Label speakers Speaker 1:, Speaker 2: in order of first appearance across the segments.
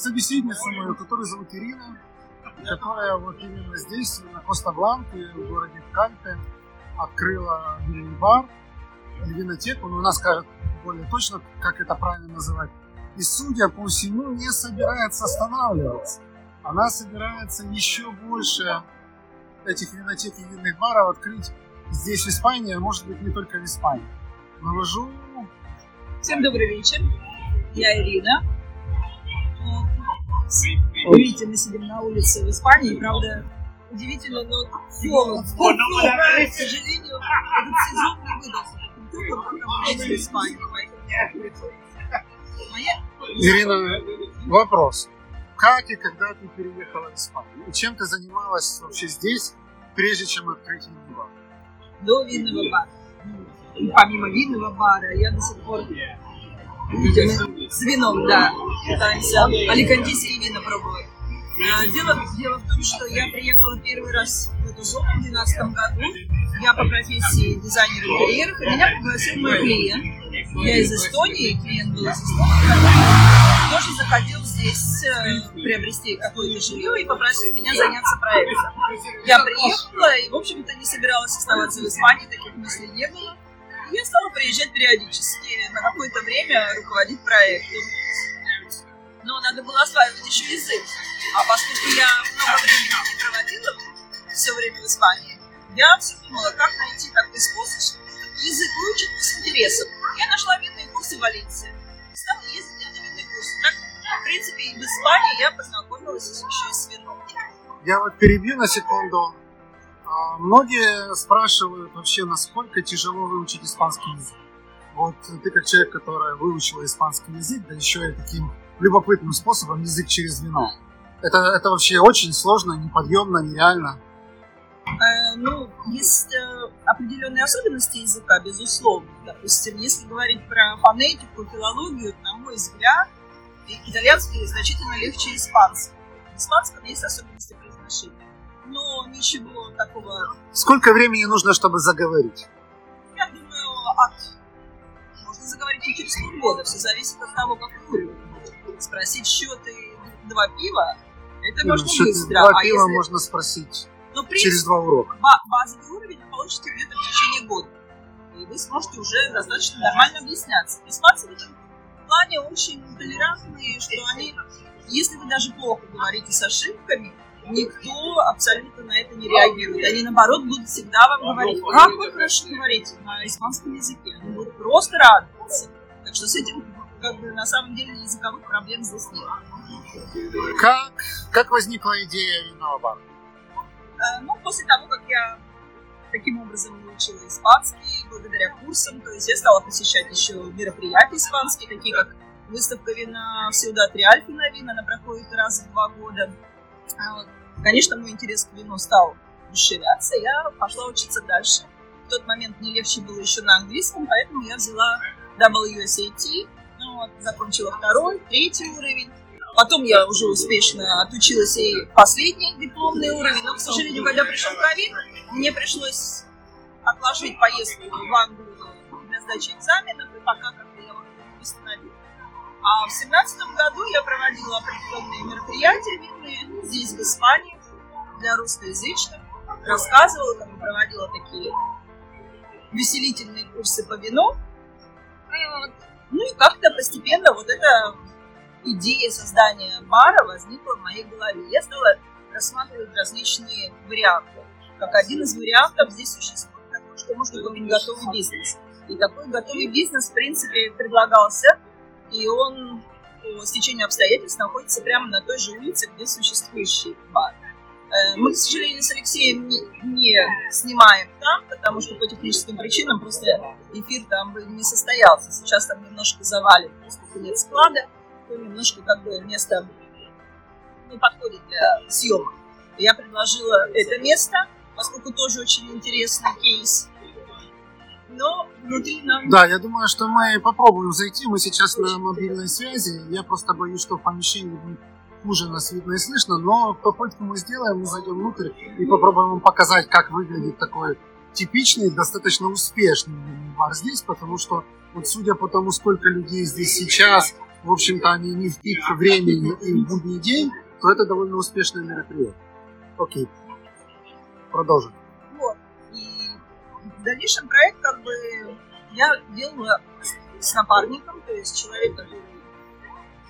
Speaker 1: собеседницу мою, которую зовут Ирина, которая вот именно здесь, на Коста-Бланке, в городе Кальпе, открыла винный бар, винотеку, но у нас скажет более точно, как это правильно называть. И, судя по всему, не собирается останавливаться. Она собирается еще больше этих винотек и винных баров открыть здесь, в Испании, а может быть не только в Испании. Навожу...
Speaker 2: Всем добрый вечер. Я Ирина. Вы видите, мы сидим на улице в Испании, правда, удивительно, но холод. К сожалению, этот сезон не выдался. в Испании.
Speaker 1: Ирина, вопрос. Как и когда ты переехала в Испанию? И чем ты занималась вообще здесь, прежде чем открыть винный бар?
Speaker 2: До винного бара. Ну, помимо винного бара, я до сих пор с вином, да. Пытаемся аликантийские вина пробовать. А, дело, дело в том, что я приехала первый раз в эту зону в 2012 году. Я по профессии дизайнер интерьеров, и меня пригласил мой клиент. Я из Эстонии, клиент был из Эстонии, тоже заходил здесь э, приобрести какое-то жилье и попросил меня заняться проектом. Я приехала и, в общем-то, не собиралась оставаться в Испании, таких мыслей не было я стала приезжать периодически на какое-то время руководить проектом. Но надо было осваивать еще язык. А поскольку я много времени не проводила все время в Испании, я все думала, как найти такой способ, чтобы язык выучить с интересом. Я нашла винные курсы в Валенсии. Стала ездить на винные курсы. Так, в принципе, и в Испании я познакомилась еще и с вином.
Speaker 1: Я вот перебью на секунду. Многие спрашивают вообще, насколько тяжело выучить испанский язык. Вот ты как человек, который выучил испанский язык, да еще и таким любопытным способом язык через вино. Это, это вообще очень сложно, неподъемно, нереально.
Speaker 2: Э, ну, есть э, определенные особенности языка, безусловно. Допустим, если говорить про фонетику, филологию, на мой взгляд, итальянский значительно легче испанского. В испанском есть особенности произношения но ничего такого.
Speaker 1: Сколько времени нужно, чтобы заговорить?
Speaker 2: Я думаю, от... Можно заговорить и через полгода, все зависит от того, какой уровень. Спросить счеты два пива, это
Speaker 1: ну,
Speaker 2: можно быстро.
Speaker 1: Два а пива если... можно спросить ну, через два урока.
Speaker 2: Базовый уровень вы получите где-то в течение года. И вы сможете уже достаточно нормально объясняться. Испанцы в этом плане очень толерантные, что они, если вы даже плохо говорите с ошибками, никто абсолютно на это не реагирует. Они, наоборот, будут всегда вам говорить, как вы хорошо говорите на испанском языке. Они будут просто радоваться. Так что с этим, как бы, на самом деле, языковых проблем здесь нет.
Speaker 1: Как, как возникла идея винного бара?
Speaker 2: Э, ну, после того, как я таким образом выучила испанский, благодаря курсам, то есть я стала посещать еще мероприятия испанские, такие как выставка вина в Сеудат Реаль вина, она проходит раз в два года. Конечно, мой интерес к вину стал расширяться, я пошла учиться дальше. В тот момент мне легче было еще на английском, поэтому я взяла WSAT, ну, вот, закончила второй, третий уровень. Потом я уже успешно отучилась и последний дипломный уровень, но, к сожалению, когда пришел ковид, мне пришлось отложить поездку в Англию для сдачи экзаменов, и пока как-то я не восстановила. А в семнадцатом году я проводила определенные мероприятия винные здесь, в Испании, для русскоязычных. Рассказывала, там, проводила такие веселительные курсы по вину. Ну и как-то постепенно вот эта идея создания бара возникла в моей голове. Я стала рассматривать различные варианты. Как один из вариантов здесь существует такой, что можно купить готовый бизнес. И такой готовый бизнес, в принципе, предлагался и он по стечению обстоятельств находится прямо на той же улице, где существующий бар. Э, мы, к сожалению, с Алексеем не, не снимаем там, потому что по техническим причинам просто эфир там бы не состоялся. Сейчас там немножко завален, поскольку нет склада. то немножко как бы место не подходит для съемок. Я предложила это место, поскольку тоже очень интересный кейс. Но внутри нам...
Speaker 1: Да, я думаю, что мы попробуем зайти. Мы сейчас на мобильной связи. Я просто боюсь, что в помещении будет хуже нас видно и слышно, но попытку мы сделаем, мы зайдем внутрь и попробуем вам показать, как выглядит такой типичный, достаточно успешный бар здесь, потому что вот судя по тому, сколько людей здесь сейчас, в общем-то, они не в пик времени и в будний день, то это довольно успешное мероприятие. Окей. Продолжим.
Speaker 2: В дальнейшем проект, как бы, я делала с напарником, то есть человек, который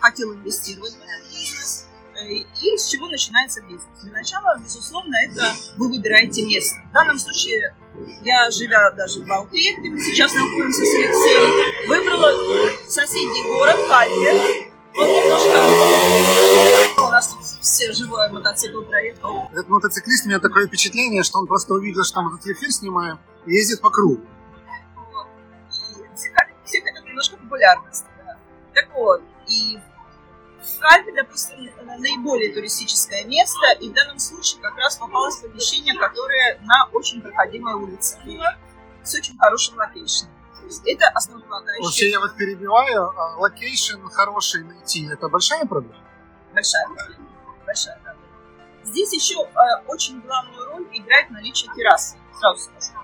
Speaker 2: хотел инвестировать в этот бизнес. Э, и с чего начинается бизнес? Для начала, безусловно, это вы выбираете место. В данном случае я, живя даже в Алпе, где мы сейчас находимся с Алексеем, выбрала соседний город Кальвер. Он немножко... Все живое мотоцикл проехал.
Speaker 1: Этот мотоциклист, у меня такое впечатление, что он просто увидел, что мы тут эфир снимаем, и ездит по кругу.
Speaker 2: Вот. И все хотят немножко популярности. Да. Так вот, и Кальпи, допустим, наиболее туристическое место, и в данном случае как раз попалось помещение, которое на очень проходимой улице было, с очень хорошим location ом. Это основополагающее.
Speaker 1: Вообще, я вот перебиваю, а location хороший найти, это большая проблема?
Speaker 2: Большая проблема. Большая проблема. Здесь еще э, очень главную роль играет наличие террасы, сразу скажу.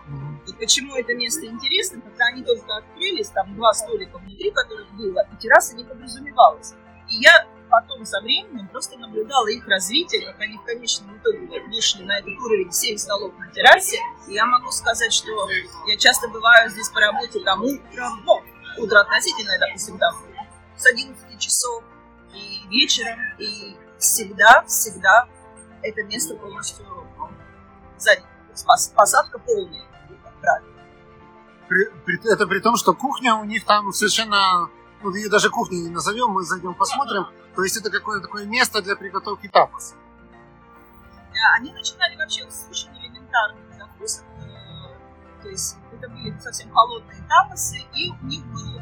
Speaker 2: Вот почему это место интересно, когда они только открылись, там два столика внутри, которых было, и терраса не подразумевалась. И я потом со временем просто наблюдала их развитие, как они в конечном итоге вышли на этот уровень 7 столов на террасе. И я могу сказать, что я часто бываю здесь по работе там утром, ну, утро относительно, допустим, там с 11 часов и вечером, и всегда, всегда это место полностью занято. Посадка полная, правильно.
Speaker 1: Это при том, что кухня у них там совершенно ну, ее даже кухней не назовем, мы зайдем посмотрим. То есть это какое-то такое место для приготовки тапаса.
Speaker 2: Они начинали вообще с очень элементарных закусок. То есть это были совсем холодные тапасы, и у них был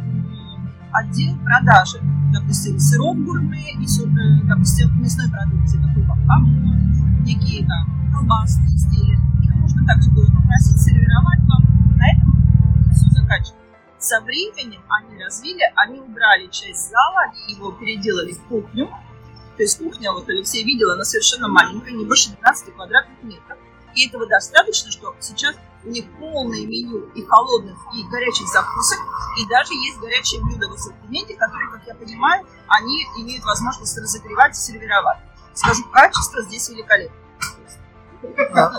Speaker 2: отдел продажи. Допустим, сыров гурме, и, э, допустим, мясной продукции, такой как хамон, некие там колбасные изделия. Их можно также было попросить сервировать вам. На этом все заканчивается. Со временем они развили, они убрали часть зала, его переделали в кухню. То есть кухня, вот Алексей видел, она совершенно маленькая, не больше 12 квадратных метров. И этого достаточно, что сейчас у них полное меню и холодных, и горячих закусок, и даже есть горячие блюда в ассортименте, которые, как я понимаю, они имеют возможность разогревать и сервировать. Скажу, качество здесь великолепно.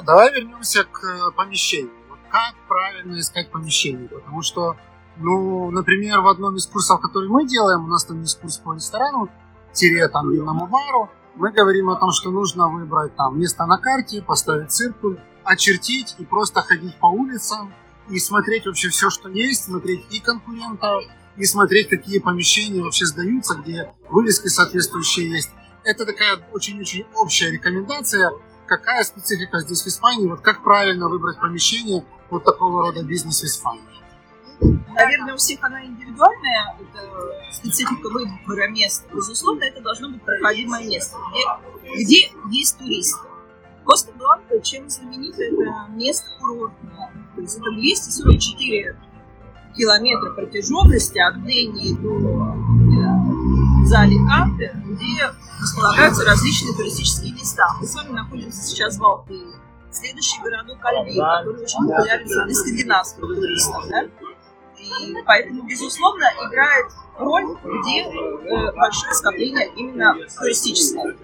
Speaker 1: Давай вернемся к э, помещению. Как правильно искать помещение? Потому что ну, например, в одном из курсов, который мы делаем, у нас там есть курс по ресторану, тире там винному бару, мы говорим о том, что нужно выбрать там место на карте, поставить циркуль, очертить и просто ходить по улицам и смотреть вообще все, что есть, смотреть и конкурентов, и смотреть, какие помещения вообще сдаются, где вывески соответствующие есть. Это такая очень-очень общая рекомендация, какая специфика здесь в Испании, вот как правильно выбрать помещение вот такого рода бизнес в Испании.
Speaker 2: Наверное, у всех она индивидуальная, это специфика выбора места. Безусловно, это должно быть проходимое место, где, где есть туристы. Коста Бланка, чем знаменита, это место курортное. То есть это 244 километра протяженности от Дении до э, за Аликанте, где располагаются различные туристические места. Мы с вами находимся сейчас в Алпии. Следующий городок Альбин, который очень популярен среди скандинавских туристов. Да? И поэтому, безусловно, играет роль, где э, большое скопление именно туристическое.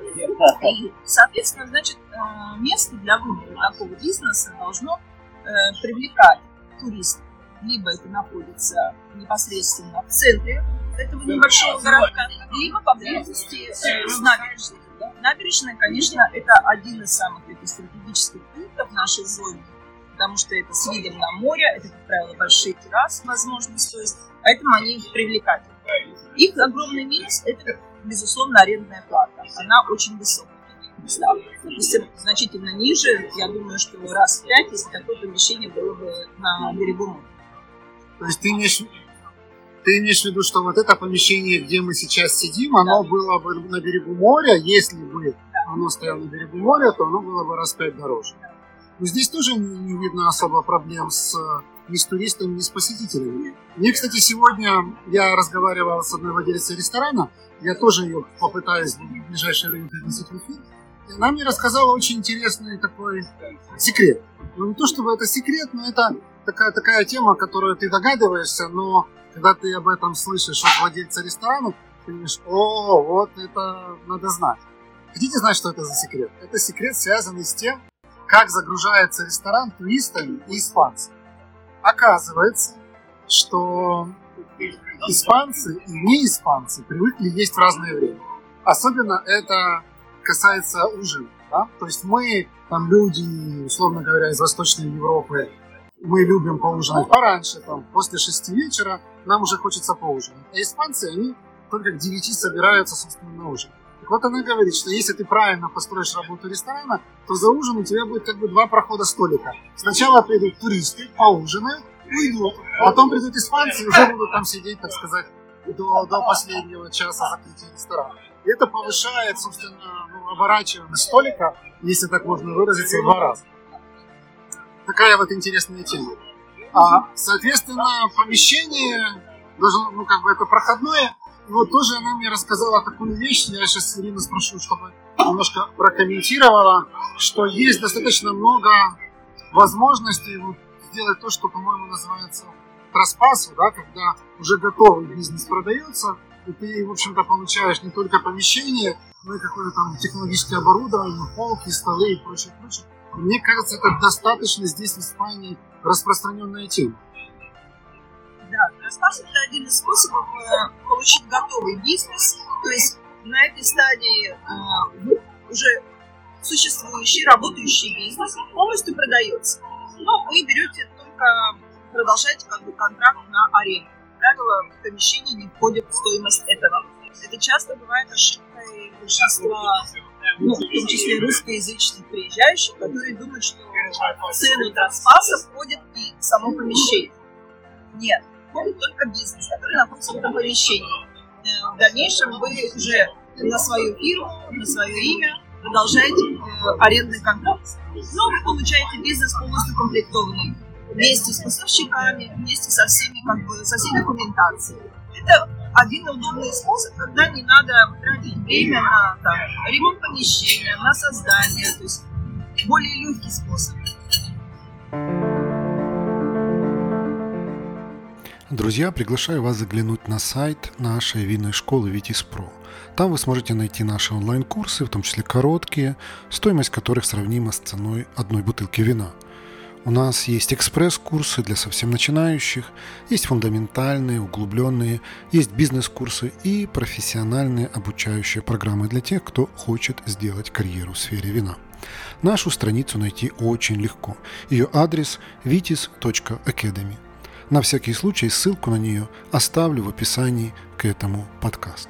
Speaker 2: И, соответственно, значит, э, место для выбора такого бизнеса должно э, привлекать туристов. Либо это находится непосредственно в центре этого небольшого городка, либо поблизости э, с набережной. Набережная, конечно, это один из самых таких стратегических пунктов нашей зоне потому что это с видом на море, это, как правило, большие террасы, возможность, то есть, поэтому они привлекательны. Их огромный минус – это, безусловно, арендная плата. Она очень высокая. Да. Допустим, значительно ниже, я думаю, что раз в пять, если такое помещение было бы на берегу моря.
Speaker 1: То есть ты имеешь, Ты имеешь в виду, что вот это помещение, где мы сейчас сидим, оно да. было бы на берегу моря, если бы оно стояло на берегу моря, то оно было бы раз пять дороже. Но здесь тоже не видно особо проблем с ни с туристами, ни с посетителями. Мне, кстати, сегодня я разговаривал с одной владелицей ресторана, я тоже ее попытаюсь в ближайшее время принести в эфир. И она мне рассказала очень интересный такой секрет. Ну, не то чтобы это секрет, но это такая, такая тема, которую ты догадываешься, но когда ты об этом слышишь от владельца ресторана, ты думаешь, о, вот это надо знать. Хотите знать, что это за секрет? Это секрет, связанный с тем, как загружается ресторан туристами и испанцами. Оказывается, что испанцы и не испанцы привыкли есть в разное время. Особенно это касается ужина. Да? То есть мы, там люди, условно говоря, из Восточной Европы, мы любим поужинать пораньше, там, после шести вечера, нам уже хочется поужинать. А испанцы, они только к девяти собираются, собственно, на ужин. Так вот она говорит, что если ты правильно построишь работу ресторана, то за ужин у тебя будет как бы два прохода столика. Сначала придут туристы, поужинают, уйдут. Потом придут испанцы и уже будут там сидеть, так сказать, до, до последнего часа закрытия ресторана. И это повышает, собственно, ну, оборачиваемость столика, если так можно выразиться, в два раза. Такая вот интересная тема. А, соответственно, помещение должно, ну, как бы это проходное. Вот тоже она мне рассказала такую вещь, я сейчас Ирину спрошу, чтобы немножко прокомментировала, что есть достаточно много возможностей вот, сделать то, что, по-моему, называется траспасу, да, когда уже готовый бизнес продается, и ты, в общем-то, получаешь не только помещение, но и какое-то там технологическое оборудование, полки, столы и прочее, прочее. Мне кажется, это достаточно здесь, в Испании, распространенная тема.
Speaker 2: Да, траспас это один из способов получить готовый бизнес. То есть на этой стадии э, уже существующий, работающий бизнес полностью продается. Но вы берете только, продолжаете как бы контракт на аренду. Правило, помещение не входит в стоимость этого. Это часто бывает ошибкой большинства, ну, в том числе русскоязычных приезжающих, которые думают, что цену транспаса входит и само помещение. Нет, входит только бизнес, который находится в помещении. Э, в дальнейшем вы уже на свою фирму, на свое имя продолжаете э, арендный контракт. Но вы получаете бизнес полностью комплектованный вместе с поставщиками, вместе со всеми, как бы, со всей документацией. Это один удобный способ, когда не надо тратить время на там, ремонт помещения, на создание, то есть более легкий способ.
Speaker 3: Друзья, приглашаю вас заглянуть на сайт нашей винной школы Витис Про. Там вы сможете найти наши онлайн-курсы, в том числе короткие, стоимость которых сравнима с ценой одной бутылки вина – у нас есть экспресс-курсы для совсем начинающих, есть фундаментальные, углубленные, есть бизнес-курсы и профессиональные обучающие программы для тех, кто хочет сделать карьеру в сфере вина. Нашу страницу найти очень легко. Ее адрес vitis.academy. На всякий случай ссылку на нее оставлю в описании к этому подкасту.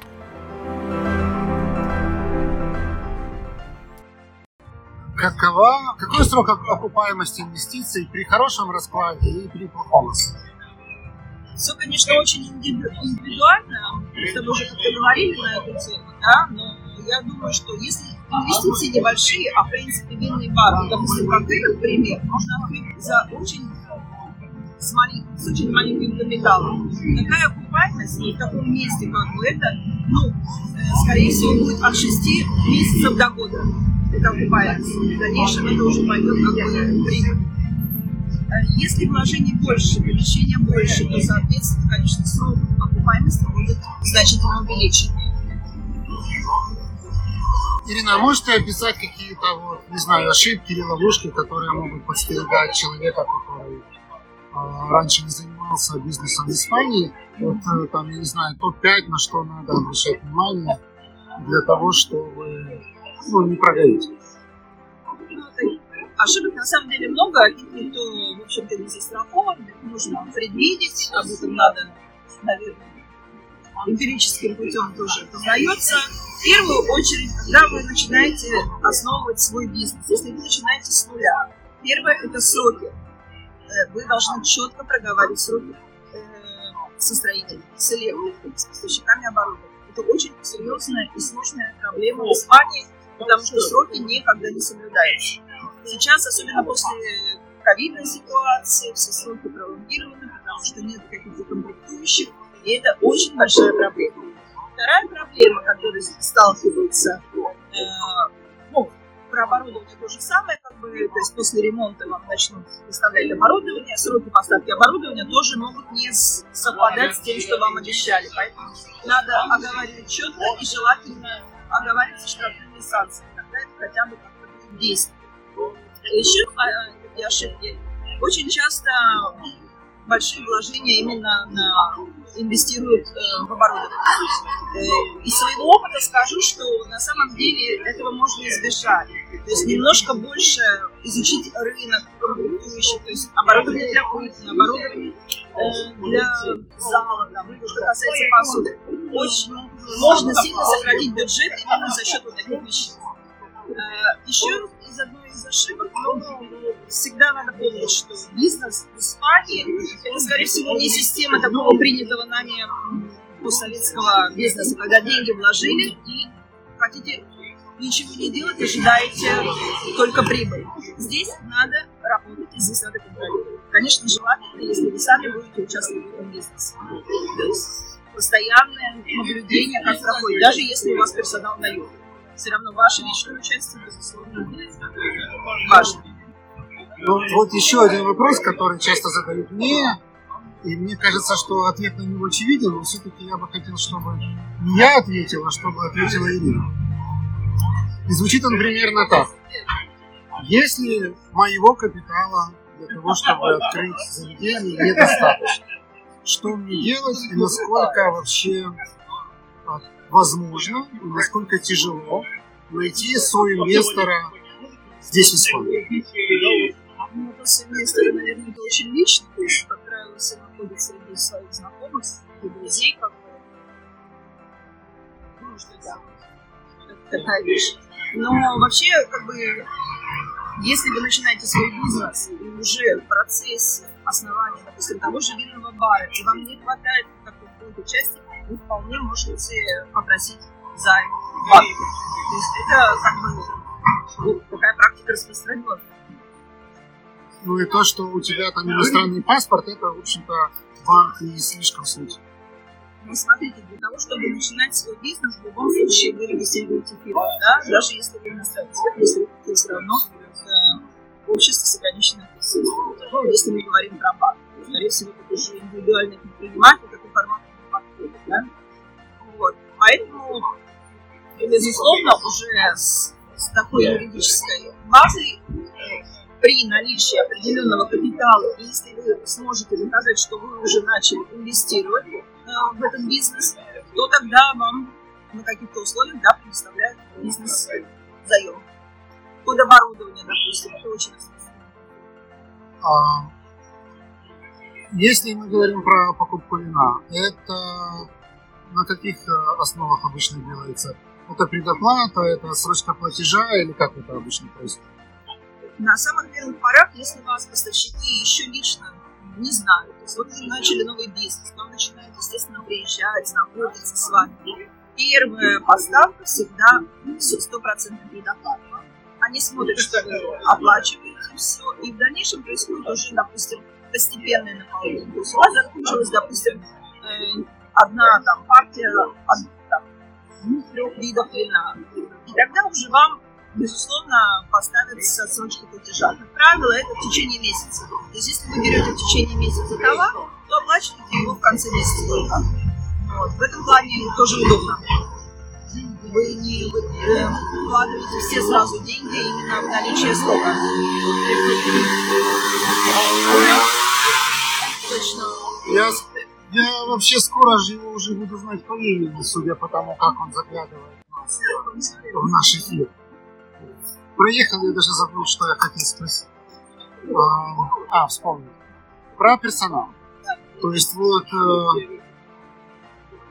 Speaker 1: какова, какой срок окупаемости инвестиций при хорошем раскладе и при плохом
Speaker 2: Все, конечно, очень индивидуально. Мы с тобой уже как-то говорили на эту тему, да, но я думаю, что если инвестиции небольшие, а в принципе винный бар, допустим, как ты, например, можно открыть за очень с, маленьким, с очень маленьким капиталом. Такая окупаемость в таком месте, как бы это, ну, э, скорее всего, будет от 6 месяцев до года это окупается. В дальнейшем это уже пойдет как бы прибыль. А если вложений больше, помещения больше, то, соответственно, конечно, срок окупаемости будет значительно увеличен.
Speaker 1: Ирина, а можете описать какие-то, вот, не знаю, ошибки или ловушки, которые могут подстерегать человека, который э, раньше не занимался бизнесом в Испании? Вот, э, там, я не знаю, топ-5, на что надо обращать внимание для того, чтобы ну, не прогорите.
Speaker 2: Ошибок на самом деле много, их никто, в общем-то, не застрахован, их нужно предвидеть, об этом надо, наверное, эмпирическим путем тоже познается. В первую очередь, когда вы начинаете основывать свой бизнес, если вы начинаете с нуля, первое – это сроки. Э, вы должны четко проговаривать сроки э, со строителями, с электриками, с поставщиками оборудования. Это очень серьезная и сложная проблема в Испании, потому что сроки никогда не соблюдаются. Сейчас, особенно после ковидной ситуации, все сроки пролонгированы, потому что нет каких-то комплектующих, и это очень большая проблема. Вторая проблема, которой сталкиваются, э, про оборудование то же самое, как бы, то есть после ремонта вам начнут доставлять оборудование, сроки поставки оборудования тоже могут не совпадать с тем, что вам обещали. Поэтому надо оговаривать четко и желательно оговаривать штрафными санкциями, тогда это хотя бы как-то действует. Еще такие ошибки. Очень часто большие вложения именно на, инвестируют э, в оборудование. Э, из своего опыта скажу, что на самом деле этого можно избежать. То есть немножко больше изучить рынок комплектующих, то есть оборудование для кухни, оборудование э, для зала, там, что касается посуды. Очень можно сильно сократить бюджет именно за счет вот таких вещей. Э, еще из одной из ошибок, но всегда надо помнить, что бизнес в Испании это, скорее всего, не система такого принятого нами постсоветского бизнеса, когда деньги вложили и хотите ничего не делать, ожидаете только прибыль. Здесь надо работать, и здесь надо контролировать. Конечно, желательно, если вы сами будете участвовать в этом бизнесе. То есть постоянное наблюдение, как проходит, даже если у вас персонал на юге все равно ваше личное участие, безусловно, важно.
Speaker 1: Ну, вот еще один вопрос, который часто задают мне, и мне кажется, что ответ на него очевиден, но все-таки я бы хотел, чтобы не я ответил, а чтобы ответила Ирина. И звучит он примерно так. Если моего капитала для того, чтобы открыть заведение, недостаточно, что мне делать и насколько вообще возможно и насколько тяжело найти свое место здесь, в Испании.
Speaker 2: Ну, после инвестора, наверное, это очень лично, то есть, как правило, все находят среди своих знакомых, среди друзей, как бы. Ну, что да, такая вещь. Но вообще, как бы, если вы начинаете свой бизнес и уже в процессе основания, допустим, того же винного бара, и вам не хватает какой-то части, вы вполне можете попросить займ в банке. То есть это как бы ну, такая практика распространенная.
Speaker 1: Ну и то, что у тебя там иностранный паспорт, это, в общем-то, банк не слишком суть.
Speaker 2: Ну, смотрите, для того, чтобы начинать свой бизнес, в любом случае вы регистрируете фирму, да, даже если вы иностранец, если вы все равно э, общество с ограниченным присутствием. Ну, если мы говорим про банк, скорее всего, это уже индивидуальный предприниматель, такой формат да? Вот. Поэтому, безусловно, уже с, с такой юридической базой при наличии определенного капитала, и если вы сможете доказать, что вы уже начали инвестировать э, в этот бизнес, то тогда вам на каких-то условиях да, предоставляют бизнес заем. Под оборудование, допустим, это очень
Speaker 1: а, Если мы говорим про покупку вина, это на каких э, основах обычно делается? Это предоплата, это срочка платежа или как это обычно происходит?
Speaker 2: На самых первых порах, если вас поставщики еще лично не знают, то есть вот вы начали новый бизнес, вам начинают, естественно, приезжать, знакомиться с вами. Первая поставка всегда стопроцентная предоплата. Они смотрят, что вы оплачиваете все, и в дальнейшем происходит уже, допустим, постепенное наполнение. То есть у вас закончилось, допустим, э, одна там партия от там, трех видов вина. И тогда уже вам, безусловно, поставят с отсрочкой платежа. Как правило, это в течение месяца. То есть, если вы берете в течение месяца товар, то оплачиваете его в конце месяца только. Вот. В этом плане тоже удобно. Вы не вкладываете все сразу деньги именно в наличие стока.
Speaker 1: Точно. Я я вообще скоро же его уже буду знать по имени, судя по тому, как он заглядывает нас в наш эфир. Проехал, я даже забыл, что я хотел спросить. А, а вспомнил. Про персонал. То есть вот э,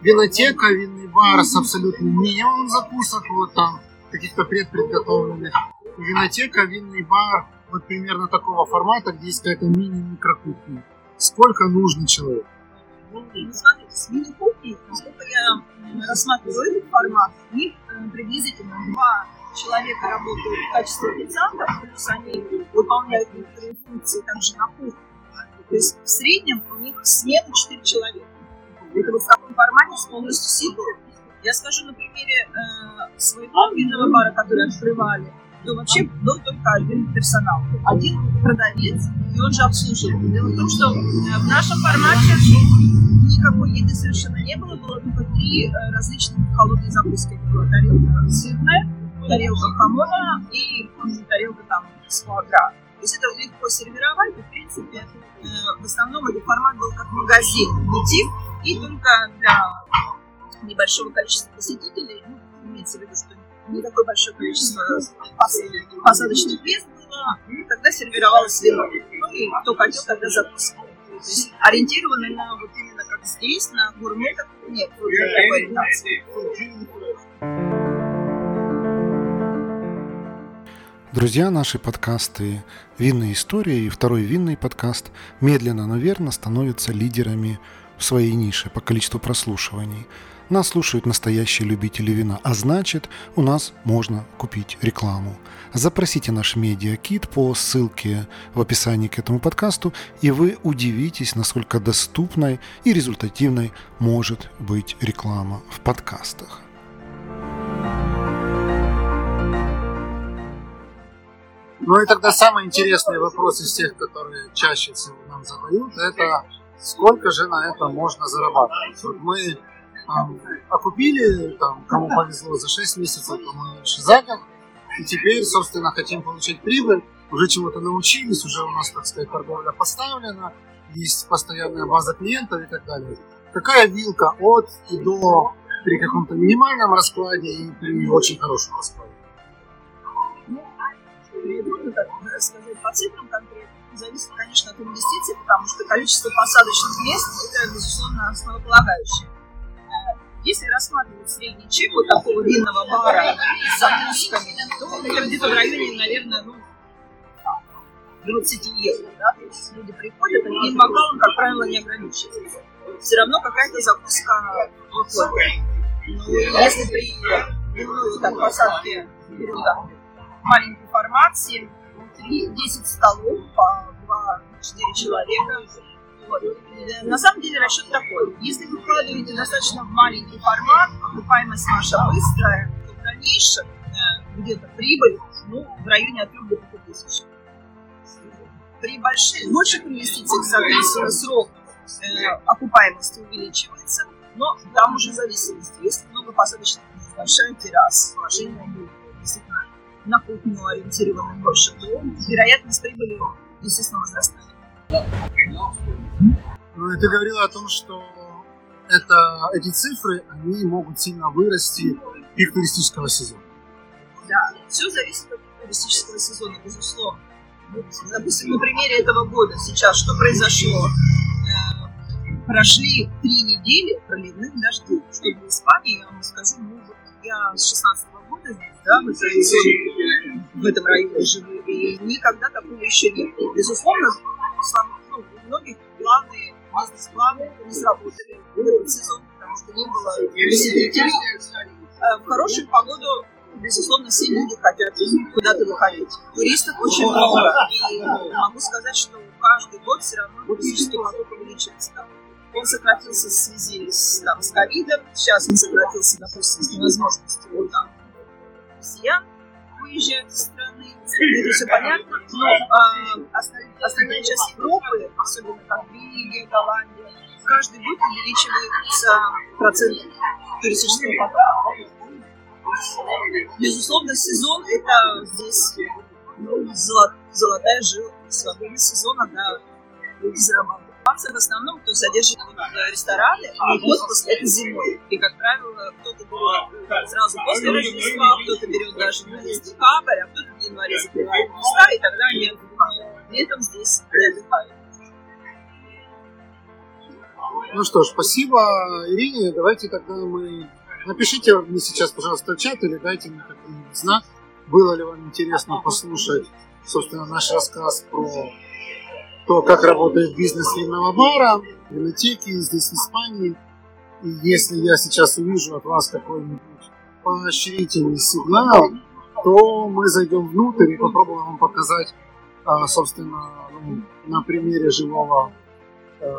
Speaker 1: винотека, винный бар с абсолютным минимумом закусок, вот там каких-то предпредготовленных. Винотека, винный бар, вот примерно такого формата, где есть какая-то мини-микрокухня. Сколько нужно человек?
Speaker 2: Ну, смотрите, с мини-кухней, насколько я рассматриваю этот формат, у них э, приблизительно два человека работают в качестве официантов, плюс они выполняют некоторые функции также на кухне. То есть в среднем у них смена 4 человека. Это формате с полностью сидой. Я скажу на примере э, своего винного бара, который открывали, то вообще был только один персонал. Один продавец, и он же обслуживал. Дело в том, что э, в нашем формате никакой еды совершенно не было, было только три э, различных холодные закуски. Была тарелка сырная, тарелка хамона и тарелка там с фуагра. То есть это легко сервировать, и в принципе э, в основном этот формат был как магазин, бутик, и только для небольшого количества посетителей, ну, имеется в виду, что не такое большое количество посадочных мест было, тогда сервировалось вино. Ну и кто хотел, тогда закусывал. То есть ориентированы на вот именно как здесь, на гурметов, нет, вот такой ориентации.
Speaker 3: Друзья, наши подкасты «Винная история» и второй винный подкаст медленно, но верно становятся лидерами в своей нише по количеству прослушиваний. Нас слушают настоящие любители вина, а значит, у нас можно купить рекламу. Запросите наш медиакит по ссылке в описании к этому подкасту, и вы удивитесь, насколько доступной и результативной может быть реклама в подкастах.
Speaker 1: Ну и тогда самый интересный вопрос из тех, которые чаще всего нам задают, это сколько же на это можно зарабатывать. Вот мы там, окупили, там, кому повезло, за 6 месяцев, кому меньше за год. И теперь, собственно, хотим получить прибыль, уже чего-то научились, уже у нас, так сказать, торговля поставлена, есть постоянная база клиентов и так далее. Какая вилка от и до при каком-то минимальном раскладе и при очень хорошем раскладе?
Speaker 2: Ну, трудно так сказать по цифрам конкретно. Зависит, конечно, от инвестиций, потому что количество посадочных мест – это, безусловно, основополагающее. Если рассматривать средний чек вот такого винного бара с закусками, то это где-то в районе, наверное, ну, 20 евро. Да? То есть люди приходят, они им бокалом, как правило, не ограничиваются. Все равно какая-то закуска выходит. Ну, если при винной так, посадке берем там маленький формат, 7, 3, 10 столов по 2-4 человека, вот. На самом деле расчет такой. Если вы вкладываете достаточно в маленький формат, окупаемость ваша быстрая, то в дальнейшем э, где-то прибыль ну, в районе от 3 до 5 тысяч. При больших, больших инвестициях, соответственно, срок э, окупаемости увеличивается, но там уже зависимость. Если много посадочных мест, большая терраса, положение действительно на кухню ориентированы больше, то вероятность прибыли, естественно, возрастает.
Speaker 1: Ну, ты говорила о том, что это, эти цифры, они могут сильно вырасти в пик туристического сезона.
Speaker 2: Да, все зависит от туристического сезона, безусловно. Вот, допустим, на примере этого года сейчас что произошло? Э, прошли три недели проливных дождей. Что в Испании, я вам скажу, ну, я с 16 -го года да, в, этой, в этом районе живу, и никогда такого еще не было. Безусловно, ну, у многих планы, бизнес-планы не сработали в этот сезон, потому что не было посетителей. А в хорошую погоду, безусловно, все люди хотят куда-то выходить. Туристов очень много. И могу сказать, что каждый год все равно туристический поток увеличивается. Он сократился в связи с, там, с ковидом, сейчас он сократился, допустим, с невозможностью там, россиян выезжают из страны, это все понятно, но а, остальная часть Европы, особенно там Бельгия, Голландия, каждый год увеличивается процент туристического потока. Безусловно, сезон это здесь ну, золот, золотая жила. Во время сезона, да, люди зарабатывают. Акции в основном, кто содержит рестораны, а отпуск это зимой. И, как правило, кто-то берет сразу после Рождества, кто-то берет даже на декабрь, а кто-то в январе закрывает места, и тогда они отдыхают. Летом здесь не отдыхают.
Speaker 1: Ну что ж, спасибо Ирине. Давайте тогда мы... Напишите мне сейчас, пожалуйста, в чат или дайте мне какой-нибудь знак. Было ли вам интересно послушать, собственно, наш рассказ про то, как работает бизнес винного бара. винотеки здесь в Испании. И если я сейчас увижу от вас какой-нибудь поощрительный сигнал, то мы зайдем внутрь и попробуем вам показать, а, собственно, ну, на примере живого э,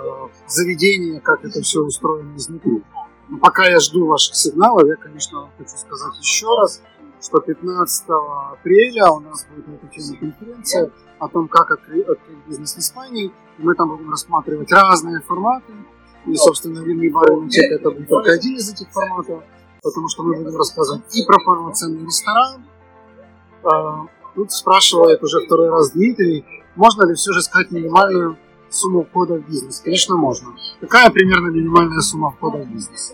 Speaker 1: заведения, как это все устроено изнутри. Но пока я жду ваших сигналов, я, конечно, хочу сказать еще раз, что 15 апреля у нас будет на эту тему конференция о том, как открыть, бизнес в Испании. Мы там будем рассматривать разные форматы. И, собственно, винный бар и это будет только один из этих форматов, потому что мы будем рассказывать и про полноценный ресторан, а, тут спрашивает уже второй раз Дмитрий, можно ли все же сказать минимальную сумму входа в бизнес? Конечно, можно. Какая примерно минимальная сумма входа в бизнес?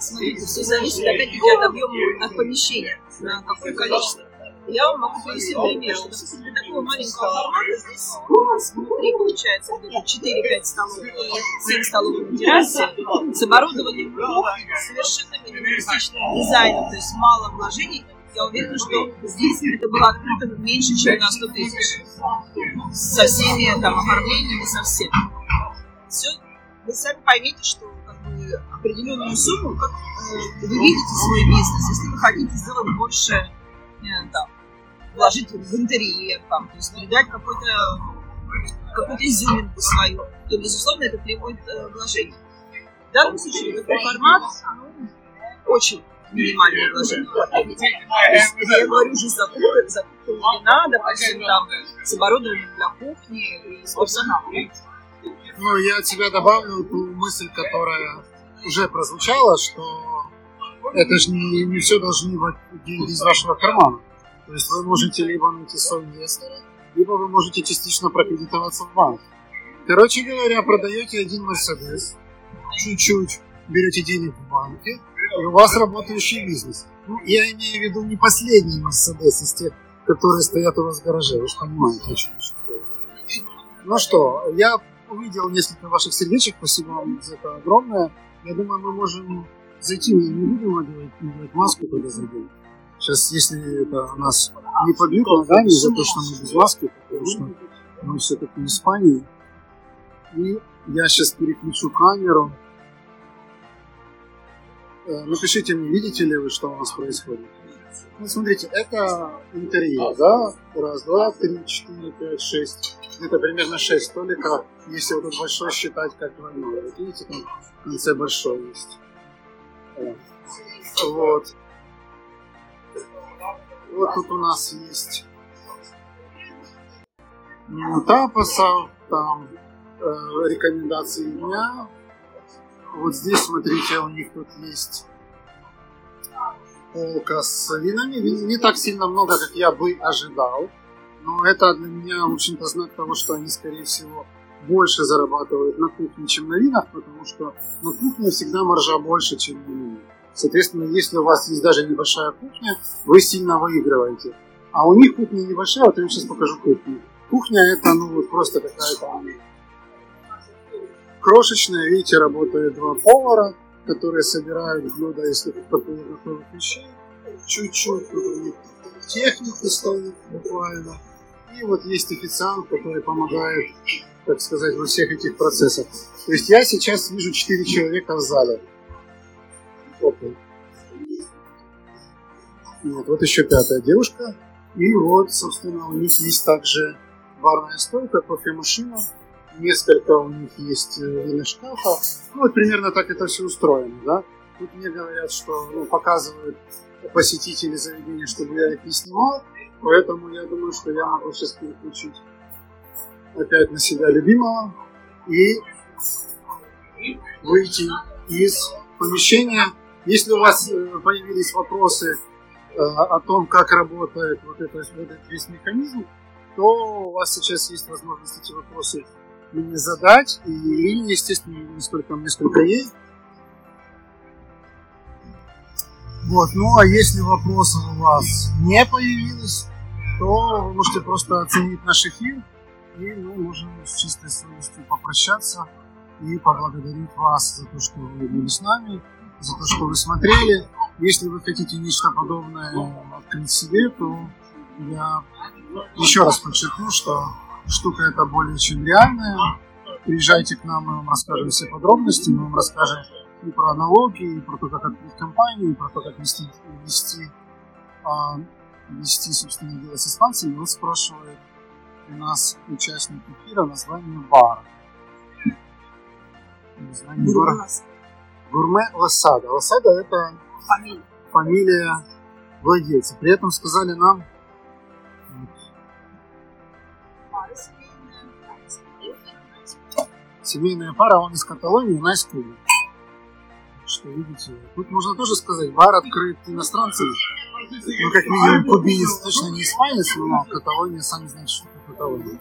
Speaker 2: Смотрите, все зависит опять-таки от объема от помещения, на какое количество. Я вам могу привести пример, что, допустим, для такого маленького формата здесь у нас внутри получается где-то 4-5 столов и 7 столов на террасе с оборудованием совершенно минималистичным дизайном, то есть мало вложений, я уверена, что здесь это было открыто меньше, чем на 100 тысяч. Со всеми там оформлениями, со всем. Все, вы сами поймите, что определенную сумму, как э, вы видите свой бизнес, если вы хотите сделать больше, э, там, вложить в интерьер, там, то есть придать какой-то какую-то изюминку свою, то, безусловно, это требует э, вложений. В данном случае такой формат очень минимальные вложения. Я говорю уже за кухню, за не надо, допустим, там, с оборудованием для кухни и с персоналом.
Speaker 1: Ну, я от тебя добавлю ту мысль, которая уже прозвучала, что это же не, не все должны быть деньги из вашего кармана. То есть вы можете либо найти инвестора, либо вы можете частично прокредитоваться в банк. Короче говоря, продаете один Мерседес, чуть-чуть берете денег в банке, и у вас работающий бизнес. Ну, я имею в виду не последний Мерседес из тех, которые стоят у вас в гараже. Вы же понимаете, о чем Ну что, я увидел несколько ваших сердечек. Спасибо вам за это огромное. Я думаю, мы можем зайти. Мы не будем надевать, надевать маску, когда зайдем. Сейчас, если это нас не побьют ногами за то, что мы без маски, потому что мы все-таки в Испании. И я сейчас переключу камеру. Э, напишите мне, видите ли вы, что у нас происходит. Ну, смотрите, это интерьер, да? Раз, два, три, четыре, пять, шесть. Это примерно шесть столиков, если вот тут большой считать как двойной. Вот видите, там в конце большой есть. Вот. Вот тут у нас есть меню тапаса, там э, рекомендации дня, вот здесь, смотрите, у них тут есть полка с винами. Не так сильно много, как я бы ожидал. Но это для меня, в общем-то, знак того, что они, скорее всего, больше зарабатывают на кухне, чем на винах, потому что на кухне всегда маржа больше, чем на вине. Соответственно, если у вас есть даже небольшая кухня, вы сильно выигрываете. А у них кухня небольшая, вот я вам сейчас покажу кухню. Кухня это ну вот просто какая-то крошечная, видите, работают два повара, которые собирают блюда таких готовых вещей. Чуть-чуть техники стоит буквально. И вот есть официант, который помогает, так сказать, во всех этих процессах. То есть я сейчас вижу 4 человека в зале. Опа. Нет, вот еще пятая девушка. И вот, собственно, у них есть также барная стойка, кофемашина, несколько у них есть э, виношкафа. Ну, вот примерно так это все устроено, да. Тут мне говорят, что ну, показывают посетители заведения, чтобы я их не снимал, поэтому я думаю, что я могу сейчас переключить опять на себя любимого и выйти из помещения. Если у вас э, появились вопросы э, о том, как работает вот, это, вот этот весь механизм, то у вас сейчас есть возможность эти вопросы мне задать, и Ирине, естественно, не столько мне, сколько ей. Вот, ну а если вопросов у вас не появилось, то вы можете просто оценить наш эфир, и мы можем с чистой совестью попрощаться и поблагодарить вас за то, что вы были с нами, за то, что вы смотрели. Если вы хотите нечто подобное открыть себе, то я еще раз подчеркну, что штука эта более чем реальная. Приезжайте к нам, мы вам расскажем все подробности, мы вам расскажем и про налоги, и про то, как открыть компанию, и про то, как вести, вести, а, вести собственно, дело с испанцами. Вот спрашивает у нас участник эфира название бара. Название бара. Гурме Лосада. Лосада это
Speaker 2: Фамилия.
Speaker 1: фамилия владельца. При этом сказали нам, семейная пара, он из Каталонии, она из Кубы. Что видите, тут можно тоже сказать, бар открыт иностранцев. Ну, как минимум, кубинец точно не испанец, но Каталония, сами знаете, что такое Каталония.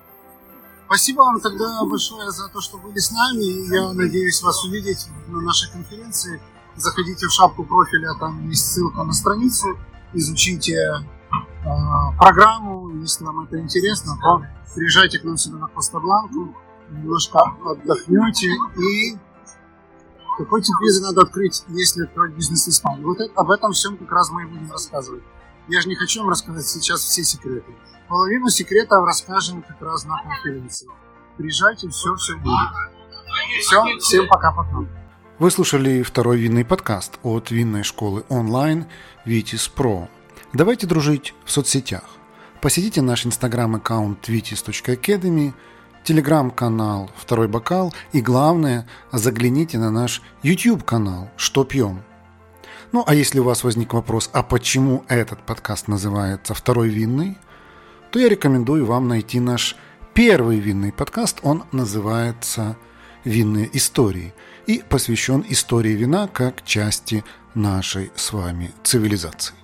Speaker 1: Спасибо вам тогда большое за то, что были с нами. Я надеюсь вас увидеть на нашей конференции. Заходите в шапку профиля, там есть ссылка на страницу. Изучите э, программу. Если вам это интересно, то приезжайте к нам сюда на Коста-Бланку немножко отдохнете и какой тип визы надо открыть, если открывать бизнес в Испании. Вот это, об этом всем как раз мы и будем рассказывать. Я же не хочу вам рассказать сейчас все секреты. Половину секретов расскажем как раз на конференции. Приезжайте, все, все будет. Все, всем пока-пока.
Speaker 3: Вы слушали второй винный подкаст от винной школы онлайн Vitis Pro. Давайте дружить в соцсетях. Посетите наш инстаграм-аккаунт vitis.academy – телеграм-канал «Второй бокал» и, главное, загляните на наш YouTube-канал «Что пьем?». Ну, а если у вас возник вопрос, а почему этот подкаст называется «Второй винный?», то я рекомендую вам найти наш первый винный подкаст. Он называется «Винные истории» и посвящен истории вина как части нашей с вами цивилизации.